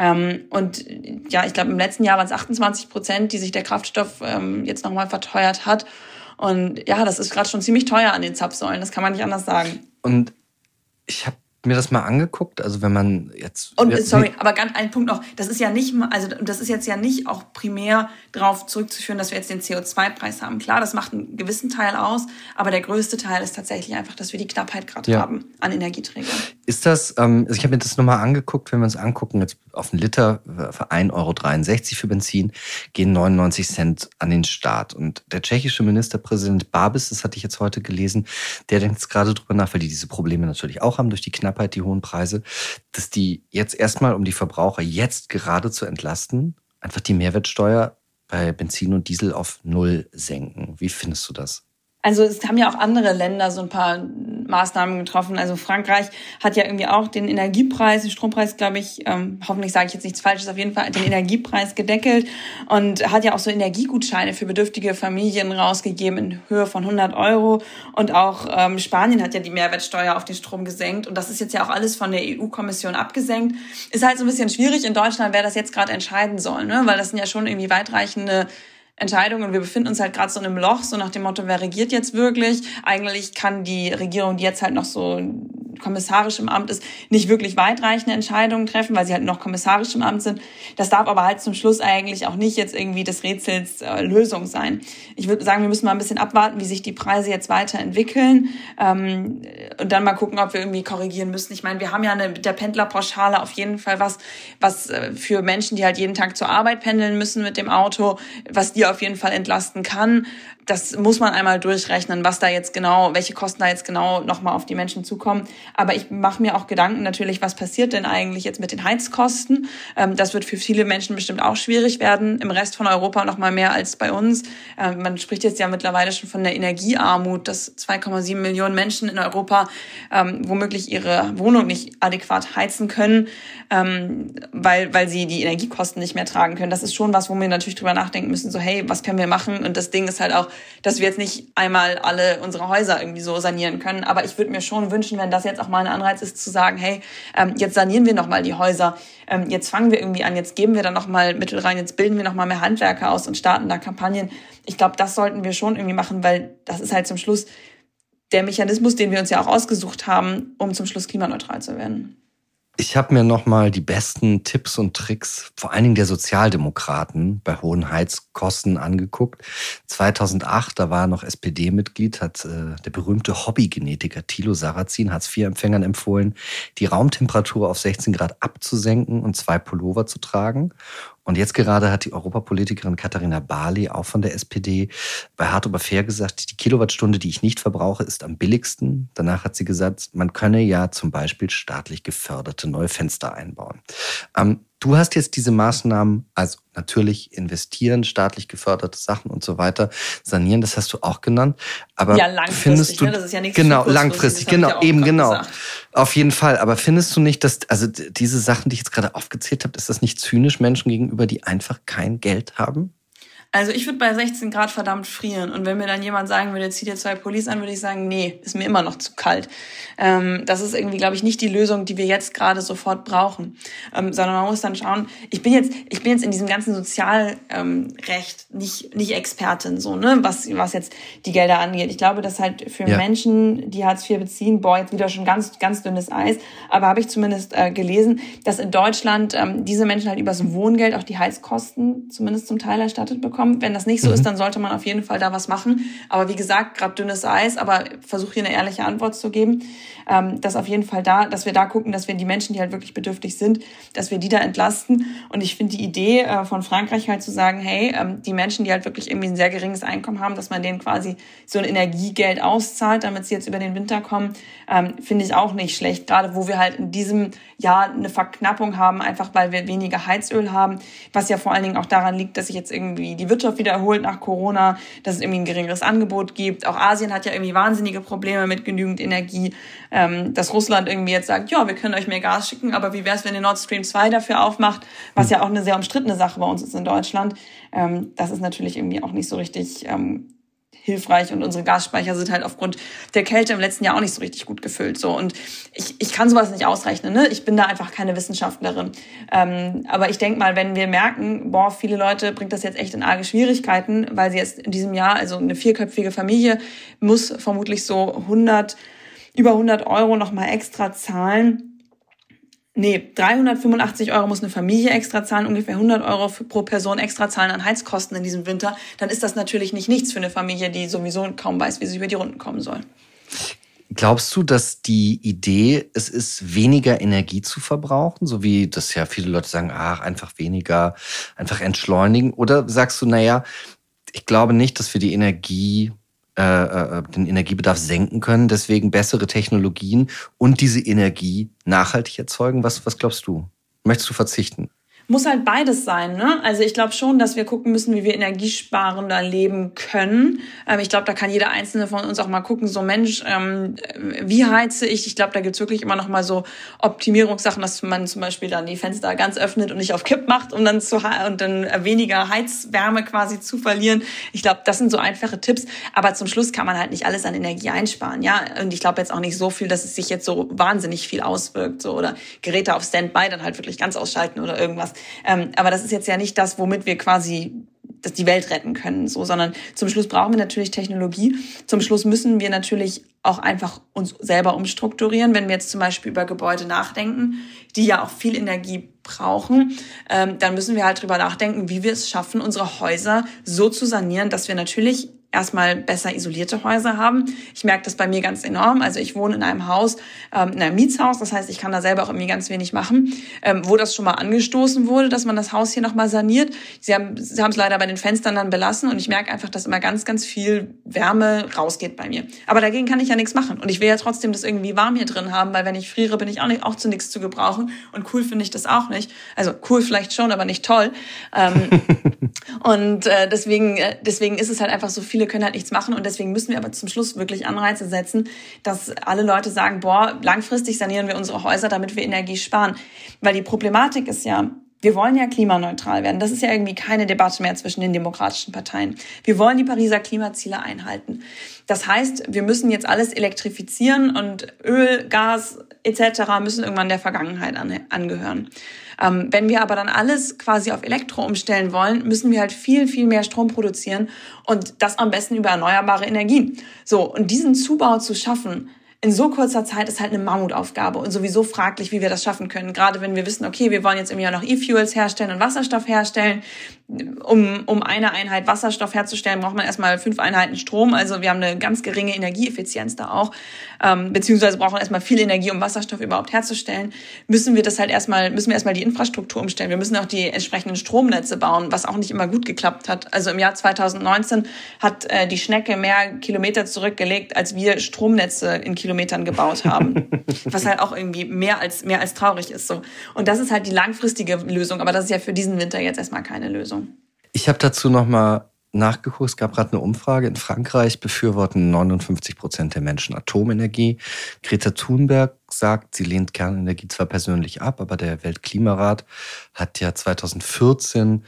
Ähm, und ja, ich glaube, im letzten Jahr waren es 28 Prozent, die sich der Kraftstoff ähm, jetzt nochmal verteuert hat. Und ja, das ist gerade schon ziemlich teuer an den Zapfsäulen, das kann man nicht anders sagen. Und ich habe mir das mal angeguckt. Also wenn man jetzt. Und sorry, aber ganz ein Punkt noch. Das ist ja nicht, also das ist jetzt ja nicht auch primär darauf zurückzuführen, dass wir jetzt den CO2-Preis haben. Klar, das macht einen gewissen Teil aus, aber der größte Teil ist tatsächlich einfach, dass wir die Knappheit gerade ja. haben an Energieträgern. Ist das, ähm, also ich habe mir das nochmal angeguckt, wenn wir uns angucken, jetzt auf einen Liter für 1,63 Euro für Benzin gehen 99 Cent an den Staat. Und der tschechische Ministerpräsident Babis, das hatte ich jetzt heute gelesen, der denkt jetzt gerade drüber nach, weil die diese Probleme natürlich auch haben durch die Knappheit Knappheit, die hohen Preise, dass die jetzt erstmal, um die Verbraucher jetzt gerade zu entlasten, einfach die Mehrwertsteuer bei Benzin und Diesel auf Null senken. Wie findest du das? Also es haben ja auch andere Länder so ein paar Maßnahmen getroffen. Also Frankreich hat ja irgendwie auch den Energiepreis, den Strompreis, glaube ich, ähm, hoffentlich sage ich jetzt nichts Falsches, auf jeden Fall den Energiepreis gedeckelt und hat ja auch so Energiegutscheine für bedürftige Familien rausgegeben in Höhe von 100 Euro. Und auch ähm, Spanien hat ja die Mehrwertsteuer auf den Strom gesenkt und das ist jetzt ja auch alles von der EU-Kommission abgesenkt. Ist halt so ein bisschen schwierig in Deutschland, wer das jetzt gerade entscheiden soll, ne? weil das sind ja schon irgendwie weitreichende Entscheidungen und wir befinden uns halt gerade so in einem Loch, so nach dem Motto, wer regiert jetzt wirklich? Eigentlich kann die Regierung, die jetzt halt noch so kommissarisch im Amt ist, nicht wirklich weitreichende Entscheidungen treffen, weil sie halt noch kommissarisch im Amt sind. Das darf aber halt zum Schluss eigentlich auch nicht jetzt irgendwie des Rätsels äh, Lösung sein. Ich würde sagen, wir müssen mal ein bisschen abwarten, wie sich die Preise jetzt weiterentwickeln ähm, und dann mal gucken, ob wir irgendwie korrigieren müssen. Ich meine, wir haben ja eine, mit der Pendlerpauschale auf jeden Fall was, was äh, für Menschen, die halt jeden Tag zur Arbeit pendeln müssen mit dem Auto, was die auf jeden Fall entlasten kann. Das muss man einmal durchrechnen, was da jetzt genau, welche Kosten da jetzt genau nochmal auf die Menschen zukommen. Aber ich mache mir auch Gedanken natürlich, was passiert denn eigentlich jetzt mit den Heizkosten? Ähm, das wird für viele Menschen bestimmt auch schwierig werden. Im Rest von Europa nochmal mehr als bei uns. Ähm, man spricht jetzt ja mittlerweile schon von der Energiearmut, dass 2,7 Millionen Menschen in Europa ähm, womöglich ihre Wohnung nicht adäquat heizen können, weil, weil sie die Energiekosten nicht mehr tragen können. Das ist schon was, wo wir natürlich drüber nachdenken müssen, so hey, was können wir machen? Und das Ding ist halt auch, dass wir jetzt nicht einmal alle unsere Häuser irgendwie so sanieren können. Aber ich würde mir schon wünschen, wenn das jetzt auch mal ein Anreiz ist, zu sagen, hey, ähm, jetzt sanieren wir nochmal die Häuser, ähm, jetzt fangen wir irgendwie an, jetzt geben wir da nochmal Mittel rein, jetzt bilden wir nochmal mehr Handwerker aus und starten da Kampagnen. Ich glaube, das sollten wir schon irgendwie machen, weil das ist halt zum Schluss der Mechanismus, den wir uns ja auch ausgesucht haben, um zum Schluss klimaneutral zu werden. Ich habe mir nochmal die besten Tipps und Tricks, vor allen Dingen der Sozialdemokraten bei hohen Heizkosten angeguckt. 2008, da war er noch SPD-Mitglied, hat äh, der berühmte Hobbygenetiker Thilo Sarrazin Hartz-IV-Empfängern empfohlen, die Raumtemperatur auf 16 Grad abzusenken und zwei Pullover zu tragen. Und jetzt gerade hat die Europapolitikerin Katharina Barley, auch von der SPD, bei Hart aber fair gesagt, die Kilowattstunde, die ich nicht verbrauche, ist am billigsten. Danach hat sie gesagt, man könne ja zum Beispiel staatlich geförderte neue Fenster einbauen. Ähm, Du hast jetzt diese Maßnahmen, also natürlich investieren, staatlich geförderte Sachen und so weiter, sanieren, das hast du auch genannt. Aber ja, langfristig, findest du, ne? das ist ja nichts Genau, langfristig, genau, eben genau. Gesagt. Auf jeden Fall. Aber findest du nicht, dass, also diese Sachen, die ich jetzt gerade aufgezählt habe, ist das nicht zynisch Menschen gegenüber, die einfach kein Geld haben? Also ich würde bei 16 Grad verdammt frieren. Und wenn mir dann jemand sagen würde, zieh dir zwei Pullis an, würde ich sagen, nee, ist mir immer noch zu kalt. Ähm, das ist irgendwie, glaube ich, nicht die Lösung, die wir jetzt gerade sofort brauchen. Ähm, sondern man muss dann schauen, ich bin jetzt, ich bin jetzt in diesem ganzen Sozialrecht ähm, nicht, nicht Expertin, so, ne, was, was jetzt die Gelder angeht. Ich glaube, dass halt für ja. Menschen, die Hartz IV beziehen, boah, jetzt wieder schon ganz, ganz dünnes Eis. Aber habe ich zumindest äh, gelesen, dass in Deutschland ähm, diese Menschen halt übers Wohngeld auch die Heizkosten zumindest zum Teil erstattet bekommen bekommt. Wenn das nicht so mhm. ist, dann sollte man auf jeden Fall da was machen. Aber wie gesagt, gerade dünnes Eis, aber versuche hier eine ehrliche Antwort zu geben. Ähm, dass auf jeden Fall da, dass wir da gucken, dass wir die Menschen, die halt wirklich bedürftig sind, dass wir die da entlasten. Und ich finde die Idee äh, von Frankreich halt zu sagen, hey, ähm, die Menschen, die halt wirklich irgendwie ein sehr geringes Einkommen haben, dass man denen quasi so ein Energiegeld auszahlt, damit sie jetzt über den Winter kommen, ähm, finde ich auch nicht schlecht. Gerade wo wir halt in diesem Jahr eine Verknappung haben, einfach weil wir weniger Heizöl haben, was ja vor allen Dingen auch daran liegt, dass sich jetzt irgendwie die Wirtschaft wieder erholt nach Corona, dass es irgendwie ein geringeres Angebot gibt. Auch Asien hat ja irgendwie wahnsinnige Probleme mit genügend Energie, ähm, dass Russland irgendwie jetzt sagt, ja, wir können euch mehr Gas schicken, aber wie wäre es, wenn ihr Nord Stream 2 dafür aufmacht, was ja auch eine sehr umstrittene Sache bei uns ist in Deutschland. Ähm, das ist natürlich irgendwie auch nicht so richtig ähm, hilfreich und unsere Gasspeicher sind halt aufgrund der Kälte im letzten Jahr auch nicht so richtig gut gefüllt. So und ich, ich kann sowas nicht ausrechnen. Ne? Ich bin da einfach keine Wissenschaftlerin. Ähm, aber ich denke mal, wenn wir merken, boah, viele Leute bringt das jetzt echt in arge Schwierigkeiten, weil sie jetzt in diesem Jahr, also eine vierköpfige Familie muss vermutlich so 100 über 100 Euro nochmal extra zahlen Nee, 385 Euro muss eine Familie extra zahlen, ungefähr 100 Euro pro Person extra zahlen an Heizkosten in diesem Winter. Dann ist das natürlich nicht nichts für eine Familie, die sowieso kaum weiß, wie sie über die Runden kommen soll. Glaubst du, dass die Idee, es ist weniger Energie zu verbrauchen, so wie das ja viele Leute sagen, ach, einfach weniger, einfach entschleunigen? Oder sagst du, naja, ich glaube nicht, dass wir die Energie äh, äh, den Energiebedarf senken können, deswegen bessere Technologien und diese Energie nachhaltig erzeugen. Was, was glaubst du? Möchtest du verzichten? Muss halt beides sein. Ne? Also ich glaube schon, dass wir gucken müssen, wie wir energiesparender leben können. Ähm, ich glaube, da kann jeder Einzelne von uns auch mal gucken, so Mensch, ähm, wie heize ich? Ich glaube, da gibt's wirklich immer noch mal so Optimierungssachen, dass man zum Beispiel dann die Fenster ganz öffnet und nicht auf Kipp macht, um dann zu und dann weniger Heizwärme quasi zu verlieren. Ich glaube, das sind so einfache Tipps. Aber zum Schluss kann man halt nicht alles an Energie einsparen. Ja, und ich glaube jetzt auch nicht so viel, dass es sich jetzt so wahnsinnig viel auswirkt. So oder Geräte auf Standby dann halt wirklich ganz ausschalten oder irgendwas. Ähm, aber das ist jetzt ja nicht das, womit wir quasi dass die Welt retten können, so, sondern zum Schluss brauchen wir natürlich Technologie. Zum Schluss müssen wir natürlich auch einfach uns selber umstrukturieren, wenn wir jetzt zum Beispiel über Gebäude nachdenken, die ja auch viel Energie brauchen, ähm, dann müssen wir halt drüber nachdenken, wie wir es schaffen, unsere Häuser so zu sanieren, dass wir natürlich erstmal besser isolierte Häuser haben. Ich merke das bei mir ganz enorm. Also ich wohne in einem Haus, ähm, in einem Mietshaus, das heißt, ich kann da selber auch irgendwie ganz wenig machen, ähm, wo das schon mal angestoßen wurde, dass man das Haus hier nochmal saniert. Sie haben sie haben es leider bei den Fenstern dann belassen und ich merke einfach, dass immer ganz, ganz viel Wärme rausgeht bei mir. Aber dagegen kann ich ja nichts machen. Und ich will ja trotzdem das irgendwie warm hier drin haben, weil wenn ich friere, bin ich auch, nicht, auch zu nichts zu gebrauchen. Und cool finde ich das auch nicht. Also cool vielleicht schon, aber nicht toll. Ähm, und äh, deswegen, äh, deswegen ist es halt einfach so viel viele können halt nichts machen und deswegen müssen wir aber zum Schluss wirklich Anreize setzen, dass alle Leute sagen, boah, langfristig sanieren wir unsere Häuser, damit wir Energie sparen. Weil die Problematik ist ja, wir wollen ja klimaneutral werden. Das ist ja irgendwie keine Debatte mehr zwischen den demokratischen Parteien. Wir wollen die Pariser Klimaziele einhalten. Das heißt, wir müssen jetzt alles elektrifizieren und Öl, Gas etc. müssen irgendwann der Vergangenheit angehören. Ähm, wenn wir aber dann alles quasi auf Elektro umstellen wollen, müssen wir halt viel, viel mehr Strom produzieren und das am besten über erneuerbare Energien. So, und diesen Zubau zu schaffen, in so kurzer Zeit ist halt eine Mammutaufgabe und sowieso fraglich, wie wir das schaffen können. Gerade wenn wir wissen, okay, wir wollen jetzt im Jahr noch E-Fuels herstellen und Wasserstoff herstellen. Um, um eine Einheit Wasserstoff herzustellen, braucht man erstmal fünf Einheiten Strom. Also wir haben eine ganz geringe Energieeffizienz da auch. Ähm, beziehungsweise brauchen erstmal viel Energie, um Wasserstoff überhaupt herzustellen. Müssen wir das halt erstmal, müssen wir erstmal die Infrastruktur umstellen. Wir müssen auch die entsprechenden Stromnetze bauen, was auch nicht immer gut geklappt hat. Also im Jahr 2019 hat äh, die Schnecke mehr Kilometer zurückgelegt, als wir Stromnetze in Kilometer Kilometern gebaut haben. was halt auch irgendwie mehr als, mehr als traurig ist, so. Und das ist halt die langfristige Lösung. Aber das ist ja für diesen Winter jetzt erstmal keine Lösung. Ich habe dazu nochmal nachgeguckt. Es gab gerade eine Umfrage. In Frankreich befürworten 59 Prozent der Menschen Atomenergie. Greta Thunberg sagt, sie lehnt Kernenergie zwar persönlich ab, aber der Weltklimarat hat ja 2014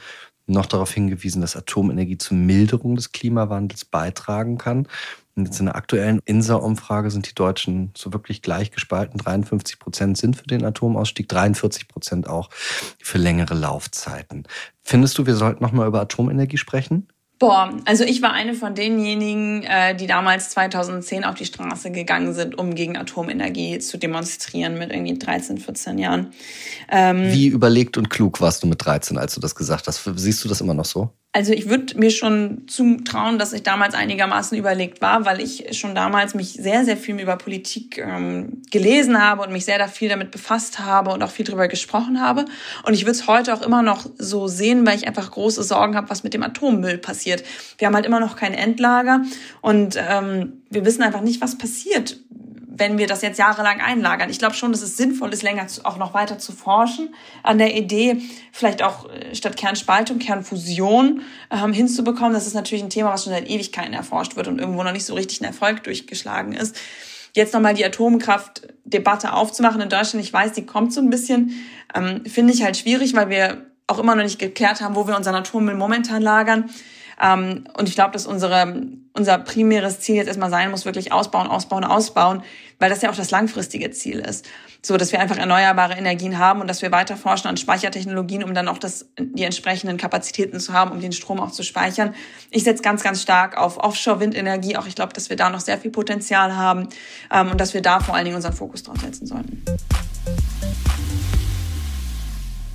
noch darauf hingewiesen, dass Atomenergie zur Milderung des Klimawandels beitragen kann. Und jetzt in der aktuellen INSA-Umfrage sind die Deutschen so wirklich gleich gespalten. 53 Prozent sind für den Atomausstieg, 43 Prozent auch für längere Laufzeiten. Findest du, wir sollten noch mal über Atomenergie sprechen? Boah, also ich war eine von denjenigen, äh, die damals 2010 auf die Straße gegangen sind, um gegen Atomenergie zu demonstrieren mit irgendwie 13, 14 Jahren. Ähm, Wie überlegt und klug warst du mit 13, als du das gesagt hast? Siehst du das immer noch so? Also ich würde mir schon zutrauen, dass ich damals einigermaßen überlegt war, weil ich schon damals mich sehr, sehr viel über Politik ähm, gelesen habe und mich sehr viel damit befasst habe und auch viel darüber gesprochen habe. Und ich würde es heute auch immer noch so sehen, weil ich einfach große Sorgen habe, was mit dem Atommüll passiert. Wir haben halt immer noch kein Endlager und ähm, wir wissen einfach nicht, was passiert, wenn wir das jetzt jahrelang einlagern. Ich glaube schon, dass es sinnvoll ist, länger zu, auch noch weiter zu forschen an der Idee, vielleicht auch äh, statt Kernspaltung, Kernfusion ähm, hinzubekommen. Das ist natürlich ein Thema, was schon seit Ewigkeiten erforscht wird und irgendwo noch nicht so richtig ein Erfolg durchgeschlagen ist. Jetzt nochmal die Atomkraftdebatte aufzumachen in Deutschland, ich weiß, die kommt so ein bisschen, ähm, finde ich halt schwierig, weil wir auch immer noch nicht geklärt haben, wo wir unseren Atommüll momentan lagern. Ähm, und ich glaube, dass unsere, unser primäres Ziel jetzt erstmal sein muss, wirklich ausbauen, ausbauen, ausbauen, weil das ja auch das langfristige Ziel ist. So, dass wir einfach erneuerbare Energien haben und dass wir weiter forschen an Speichertechnologien, um dann auch das, die entsprechenden Kapazitäten zu haben, um den Strom auch zu speichern. Ich setze ganz, ganz stark auf Offshore-Windenergie. Auch ich glaube, dass wir da noch sehr viel Potenzial haben ähm, und dass wir da vor allen Dingen unseren Fokus drauf setzen sollten.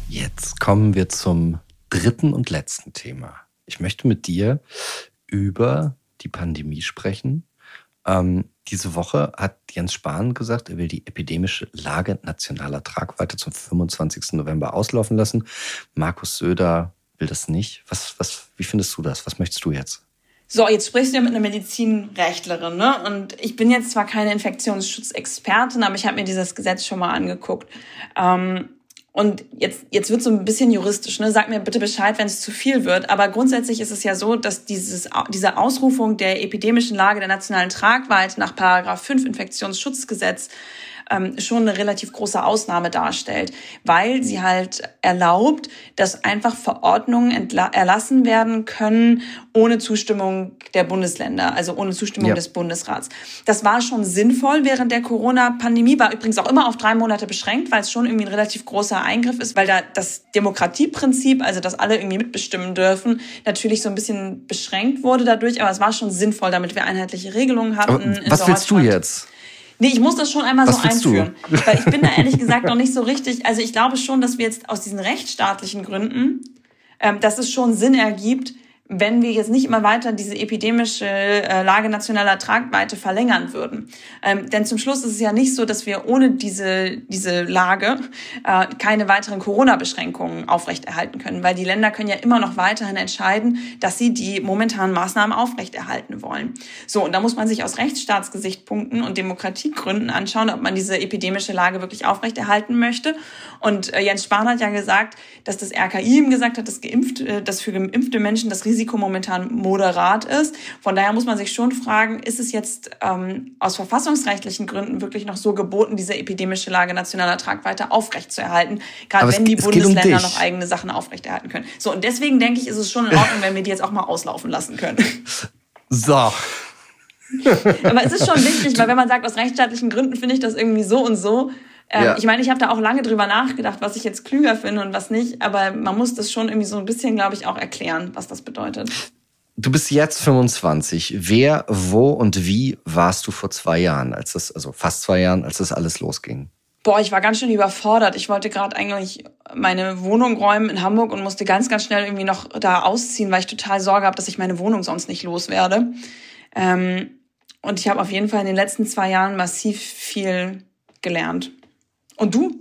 Jetzt kommen wir zum dritten und letzten Thema. Ich möchte mit dir über die Pandemie sprechen. Ähm, diese Woche hat Jens Spahn gesagt, er will die epidemische Lage nationaler Tragweite zum 25. November auslaufen lassen. Markus Söder will das nicht. Was, was, wie findest du das? Was möchtest du jetzt? So, jetzt sprichst du ja mit einer Medizinrechtlerin, ne? Und ich bin jetzt zwar keine Infektionsschutzexpertin, aber ich habe mir dieses Gesetz schon mal angeguckt. Ähm, und jetzt, jetzt wird so ein bisschen juristisch, ne? Sag mir bitte Bescheid, wenn es zu viel wird. Aber grundsätzlich ist es ja so, dass dieses, diese Ausrufung der epidemischen Lage der nationalen Tragweite nach Paragraph 5 Infektionsschutzgesetz ähm, schon eine relativ große Ausnahme darstellt, weil sie halt erlaubt, dass einfach Verordnungen erlassen werden können ohne Zustimmung der Bundesländer, also ohne Zustimmung ja. des Bundesrats. Das war schon sinnvoll während der Corona-Pandemie, war übrigens auch immer auf drei Monate beschränkt, weil es schon irgendwie ein relativ großer Eingriff ist, weil da das Demokratieprinzip, also dass alle irgendwie mitbestimmen dürfen, natürlich so ein bisschen beschränkt wurde dadurch, aber es war schon sinnvoll, damit wir einheitliche Regelungen hatten. was willst du jetzt? Nee, ich muss das schon einmal Was so einführen. Du? Weil ich bin da ehrlich gesagt noch nicht so richtig. Also ich glaube schon, dass wir jetzt aus diesen rechtsstaatlichen Gründen, ähm, dass es schon Sinn ergibt, wenn wir jetzt nicht immer weiter diese epidemische äh, Lage nationaler Tragweite verlängern würden. Ähm, denn zum Schluss ist es ja nicht so, dass wir ohne diese, diese Lage äh, keine weiteren Corona-Beschränkungen aufrechterhalten können, weil die Länder können ja immer noch weiterhin entscheiden, dass sie die momentanen Maßnahmen aufrechterhalten wollen. So, und da muss man sich aus Rechtsstaatsgesichtspunkten und Demokratiegründen anschauen, ob man diese epidemische Lage wirklich aufrechterhalten möchte. Und äh, Jens Spahn hat ja gesagt, dass das RKI ihm gesagt hat, dass, geimpft, äh, dass für geimpfte Menschen das Risiko Risiko momentan moderat ist. Von daher muss man sich schon fragen, ist es jetzt ähm, aus verfassungsrechtlichen Gründen wirklich noch so geboten, diese epidemische Lage nationaler Tragweite aufrechtzuerhalten, gerade wenn die Bundesländer um noch eigene Sachen aufrechterhalten können. So, und deswegen denke ich, ist es schon in Ordnung, wenn wir die jetzt auch mal auslaufen lassen können. So. Aber es ist schon wichtig, weil wenn man sagt, aus rechtsstaatlichen Gründen finde ich das irgendwie so und so, ähm, ja. Ich meine, ich habe da auch lange drüber nachgedacht, was ich jetzt klüger finde und was nicht, aber man muss das schon irgendwie so ein bisschen, glaube ich, auch erklären, was das bedeutet. du bist jetzt 25. Wer, wo und wie warst du vor zwei Jahren, als das, also fast zwei Jahren, als das alles losging? Boah, ich war ganz schön überfordert. Ich wollte gerade eigentlich meine Wohnung räumen in Hamburg und musste ganz, ganz schnell irgendwie noch da ausziehen, weil ich total Sorge habe, dass ich meine Wohnung sonst nicht loswerde. Ähm, und ich habe auf jeden Fall in den letzten zwei Jahren massiv viel gelernt. Und du?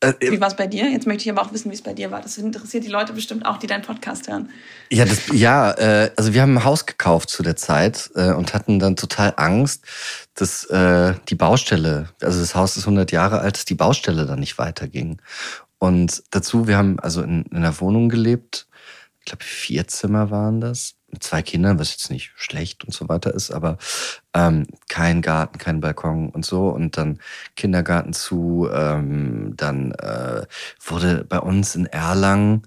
Äh, wie war es bei dir? Jetzt möchte ich aber auch wissen, wie es bei dir war. Das interessiert die Leute bestimmt auch, die deinen Podcast hören. Ja, das, ja äh, also wir haben ein Haus gekauft zu der Zeit äh, und hatten dann total Angst, dass äh, die Baustelle, also das Haus ist 100 Jahre alt, dass die Baustelle dann nicht weiterging. Und dazu, wir haben also in, in einer Wohnung gelebt, ich glaube vier Zimmer waren das, mit zwei Kindern, was jetzt nicht schlecht und so weiter ist, aber ähm, kein Garten, kein Balkon und so und dann Kindergarten zu, ähm, dann äh, wurde bei uns in Erlangen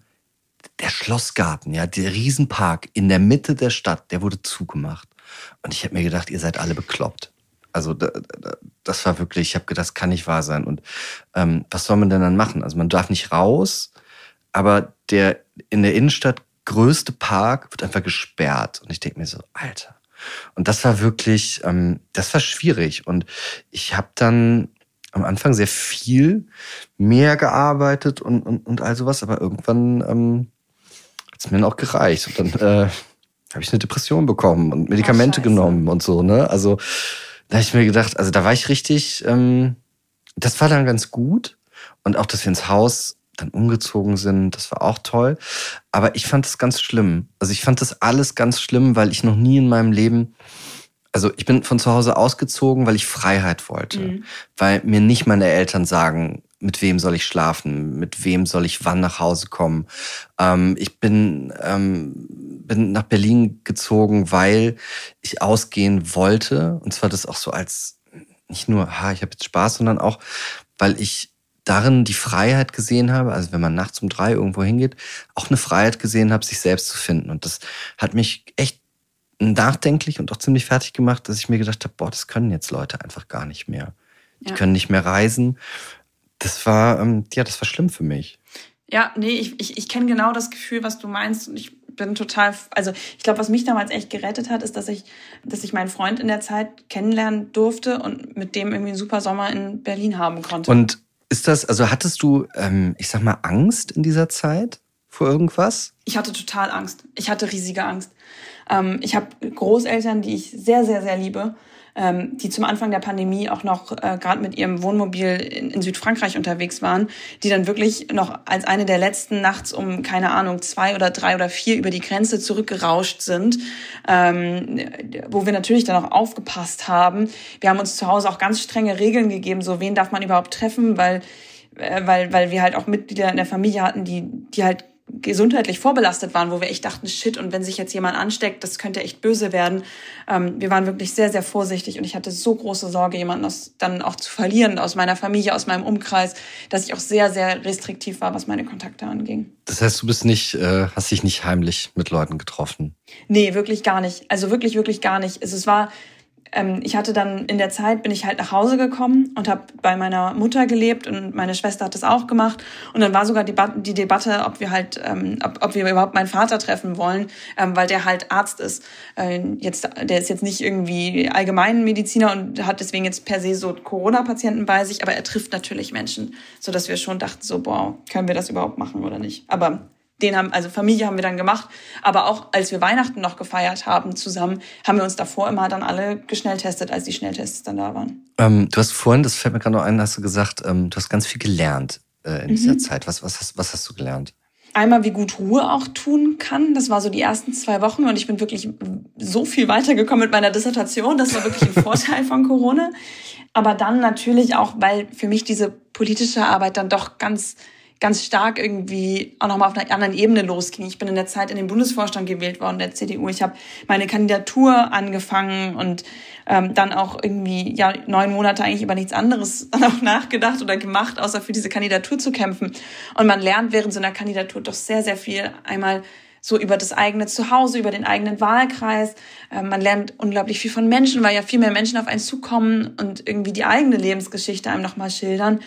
der Schlossgarten, ja, der Riesenpark in der Mitte der Stadt, der wurde zugemacht. Und ich habe mir gedacht, ihr seid alle bekloppt. Also das war wirklich, ich habe gedacht, das kann nicht wahr sein. Und ähm, was soll man denn dann machen? Also man darf nicht raus, aber der in der Innenstadt größte Park wird einfach gesperrt. Und ich denke mir so, Alter. Und das war wirklich, ähm, das war schwierig. Und ich habe dann am Anfang sehr viel mehr gearbeitet und, und, und all sowas, aber irgendwann ähm, hat es mir dann auch gereicht. Und dann äh, habe ich eine Depression bekommen und Medikamente oh, genommen und so, ne? Also da habe ich mir gedacht, also da war ich richtig, ähm, das war dann ganz gut. Und auch, dass wir ins Haus dann umgezogen sind, das war auch toll. Aber ich fand es ganz schlimm. Also ich fand das alles ganz schlimm, weil ich noch nie in meinem Leben, also ich bin von zu Hause ausgezogen, weil ich Freiheit wollte. Mhm. Weil mir nicht meine Eltern sagen, mit wem soll ich schlafen, mit wem soll ich wann nach Hause kommen. Ähm, ich bin, ähm, bin nach Berlin gezogen, weil ich ausgehen wollte. Und zwar das auch so als nicht nur, ha, ich habe jetzt Spaß, sondern auch, weil ich darin die Freiheit gesehen habe, also wenn man nachts um drei irgendwo hingeht, auch eine Freiheit gesehen habe, sich selbst zu finden. Und das hat mich echt nachdenklich und auch ziemlich fertig gemacht, dass ich mir gedacht habe, boah, das können jetzt Leute einfach gar nicht mehr. Die ja. können nicht mehr reisen. Das war, ähm, ja, das war schlimm für mich. Ja, nee, ich, ich, ich kenne genau das Gefühl, was du meinst. Und ich bin total, also ich glaube, was mich damals echt gerettet hat, ist, dass ich, dass ich meinen Freund in der Zeit kennenlernen durfte und mit dem irgendwie einen super Sommer in Berlin haben konnte. Und ist das, also hattest du, ähm, ich sag mal, Angst in dieser Zeit vor irgendwas? Ich hatte total Angst. Ich hatte riesige Angst. Ähm, ich habe Großeltern, die ich sehr, sehr, sehr liebe ähm, die zum Anfang der Pandemie auch noch äh, gerade mit ihrem Wohnmobil in, in, Südfrankreich unterwegs waren, die dann wirklich noch als eine der letzten nachts um, keine Ahnung, zwei oder drei oder vier über die Grenze zurückgerauscht sind, ähm, wo wir natürlich dann auch aufgepasst haben. Wir haben uns zu Hause auch ganz strenge Regeln gegeben, so wen darf man überhaupt treffen, weil äh, weil, weil wir halt auch Mitglieder in der Familie hatten, die, die halt gesundheitlich vorbelastet waren, wo wir echt dachten, shit, und wenn sich jetzt jemand ansteckt, das könnte echt böse werden. Ähm, wir waren wirklich sehr, sehr vorsichtig und ich hatte so große Sorge, jemanden aus, dann auch zu verlieren aus meiner Familie, aus meinem Umkreis, dass ich auch sehr, sehr restriktiv war, was meine Kontakte anging. Das heißt, du bist nicht, äh, hast dich nicht heimlich mit Leuten getroffen? Nee, wirklich gar nicht. Also wirklich, wirklich gar nicht. Also es war ähm, ich hatte dann in der Zeit bin ich halt nach Hause gekommen und habe bei meiner Mutter gelebt und meine Schwester hat das auch gemacht und dann war sogar die, die Debatte, ob wir halt, ähm, ob, ob wir überhaupt meinen Vater treffen wollen, ähm, weil der halt Arzt ist. Äh, jetzt, der ist jetzt nicht irgendwie Allgemeinmediziner und hat deswegen jetzt per se so Corona-Patienten bei sich, aber er trifft natürlich Menschen, so dass wir schon dachten so, boah, können wir das überhaupt machen oder nicht? Aber den haben, also Familie haben wir dann gemacht. Aber auch als wir Weihnachten noch gefeiert haben zusammen, haben wir uns davor immer dann alle geschnelltestet, als die Schnelltests dann da waren. Ähm, du hast vorhin, das fällt mir gerade noch ein, hast du gesagt, ähm, du hast ganz viel gelernt äh, in dieser mhm. Zeit. Was, was, hast, was hast du gelernt? Einmal, wie gut Ruhe auch tun kann. Das war so die ersten zwei Wochen und ich bin wirklich so viel weitergekommen mit meiner Dissertation. Das war wirklich ein Vorteil von Corona. Aber dann natürlich auch, weil für mich diese politische Arbeit dann doch ganz ganz stark irgendwie auch nochmal auf einer anderen Ebene losging. Ich bin in der Zeit in den Bundesvorstand gewählt worden, der CDU. Ich habe meine Kandidatur angefangen und ähm, dann auch irgendwie ja neun Monate eigentlich über nichts anderes auch nachgedacht oder gemacht, außer für diese Kandidatur zu kämpfen. Und man lernt während so einer Kandidatur doch sehr, sehr viel. Einmal so über das eigene Zuhause, über den eigenen Wahlkreis. Ähm, man lernt unglaublich viel von Menschen, weil ja viel mehr Menschen auf einen zukommen und irgendwie die eigene Lebensgeschichte einem nochmal schildern.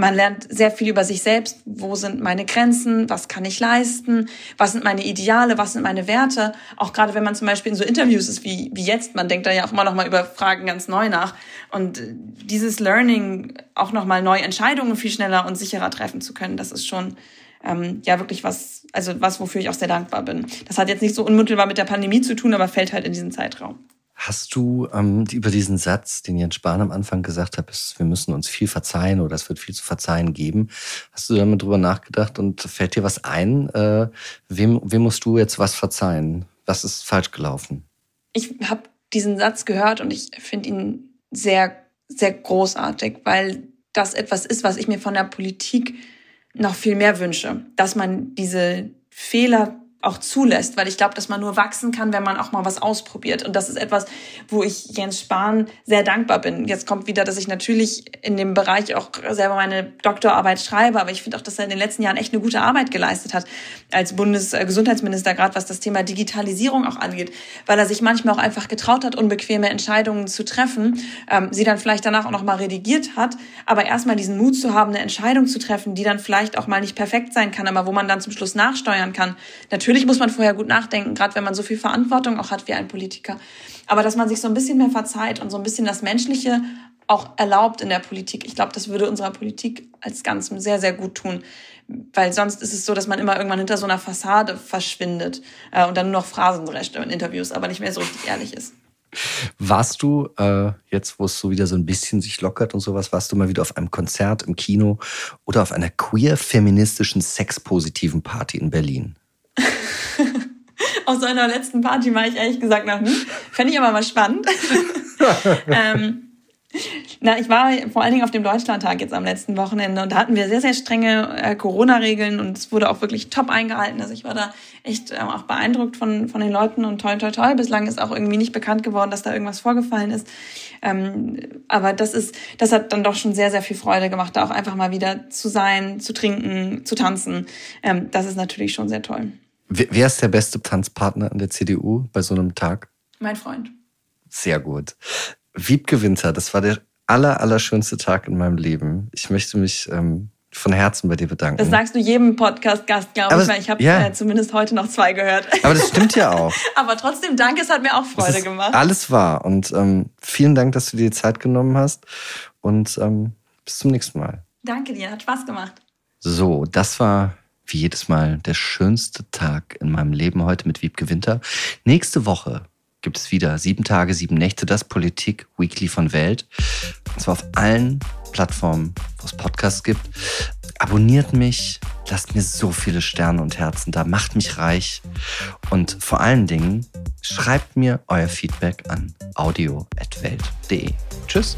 Man lernt sehr viel über sich selbst. Wo sind meine Grenzen? Was kann ich leisten? Was sind meine Ideale? Was sind meine Werte? Auch gerade wenn man zum Beispiel in so Interviews ist wie, wie jetzt, man denkt da ja auch immer noch mal über Fragen ganz neu nach. Und dieses Learning, auch noch mal neue Entscheidungen viel schneller und sicherer treffen zu können, das ist schon ähm, ja wirklich was, also was, wofür ich auch sehr dankbar bin. Das hat jetzt nicht so unmittelbar mit der Pandemie zu tun, aber fällt halt in diesen Zeitraum. Hast du ähm, über diesen Satz, den Jens Spahn am Anfang gesagt hat, ist, wir müssen uns viel verzeihen oder es wird viel zu verzeihen geben, hast du damit drüber nachgedacht und fällt dir was ein? Äh, wem, wem musst du jetzt was verzeihen? Was ist falsch gelaufen? Ich habe diesen Satz gehört und ich finde ihn sehr, sehr großartig, weil das etwas ist, was ich mir von der Politik noch viel mehr wünsche, dass man diese Fehler auch zulässt, weil ich glaube, dass man nur wachsen kann, wenn man auch mal was ausprobiert. Und das ist etwas, wo ich Jens Spahn sehr dankbar bin. Jetzt kommt wieder, dass ich natürlich in dem Bereich auch selber meine Doktorarbeit schreibe, aber ich finde auch, dass er in den letzten Jahren echt eine gute Arbeit geleistet hat als Bundesgesundheitsminister, gerade was das Thema Digitalisierung auch angeht, weil er sich manchmal auch einfach getraut hat, unbequeme Entscheidungen zu treffen, ähm, sie dann vielleicht danach auch noch mal redigiert hat, aber erstmal diesen Mut zu haben, eine Entscheidung zu treffen, die dann vielleicht auch mal nicht perfekt sein kann, aber wo man dann zum Schluss nachsteuern kann. Natürlich Natürlich muss man vorher gut nachdenken, gerade wenn man so viel Verantwortung auch hat wie ein Politiker. Aber dass man sich so ein bisschen mehr verzeiht und so ein bisschen das Menschliche auch erlaubt in der Politik. Ich glaube, das würde unserer Politik als Ganzem sehr, sehr gut tun. Weil sonst ist es so, dass man immer irgendwann hinter so einer Fassade verschwindet äh, und dann nur noch Phrasen drescht in Interviews, aber nicht mehr so richtig ehrlich ist. Warst du äh, jetzt, wo es so wieder so ein bisschen sich lockert und sowas, warst du mal wieder auf einem Konzert im Kino oder auf einer queer-feministischen sexpositiven Party in Berlin? Auf so einer letzten Party war ich ehrlich gesagt noch nie. Fände ich aber mal spannend. ähm, na, ich war vor allen Dingen auf dem Deutschlandtag jetzt am letzten Wochenende und da hatten wir sehr, sehr strenge äh, Corona-Regeln und es wurde auch wirklich top eingehalten. Also ich war da echt äh, auch beeindruckt von, von den Leuten und toll, toll, toll. Bislang ist auch irgendwie nicht bekannt geworden, dass da irgendwas vorgefallen ist. Ähm, aber das ist, das hat dann doch schon sehr, sehr viel Freude gemacht, da auch einfach mal wieder zu sein, zu trinken, zu tanzen. Ähm, das ist natürlich schon sehr toll. Wer ist der beste Tanzpartner in der CDU bei so einem Tag? Mein Freund. Sehr gut. Wiebke Winter, das war der aller, allerschönste Tag in meinem Leben. Ich möchte mich ähm, von Herzen bei dir bedanken. Das sagst du jedem Podcast-Gast, glaube ich, weil ich habe ja. äh, zumindest heute noch zwei gehört. Aber das stimmt ja auch. Aber trotzdem, danke, es hat mir auch Freude gemacht. Alles wahr. Und ähm, vielen Dank, dass du dir die Zeit genommen hast. Und ähm, bis zum nächsten Mal. Danke dir, hat Spaß gemacht. So, das war wie jedes Mal der schönste Tag in meinem Leben heute mit Wiebke Winter. Nächste Woche gibt es wieder sieben Tage, sieben Nächte, das Politik Weekly von Welt. Und zwar auf allen Plattformen, wo es Podcasts gibt. Abonniert mich, lasst mir so viele Sterne und Herzen da, macht mich reich. Und vor allen Dingen, schreibt mir euer Feedback an audio.welt.de. Tschüss.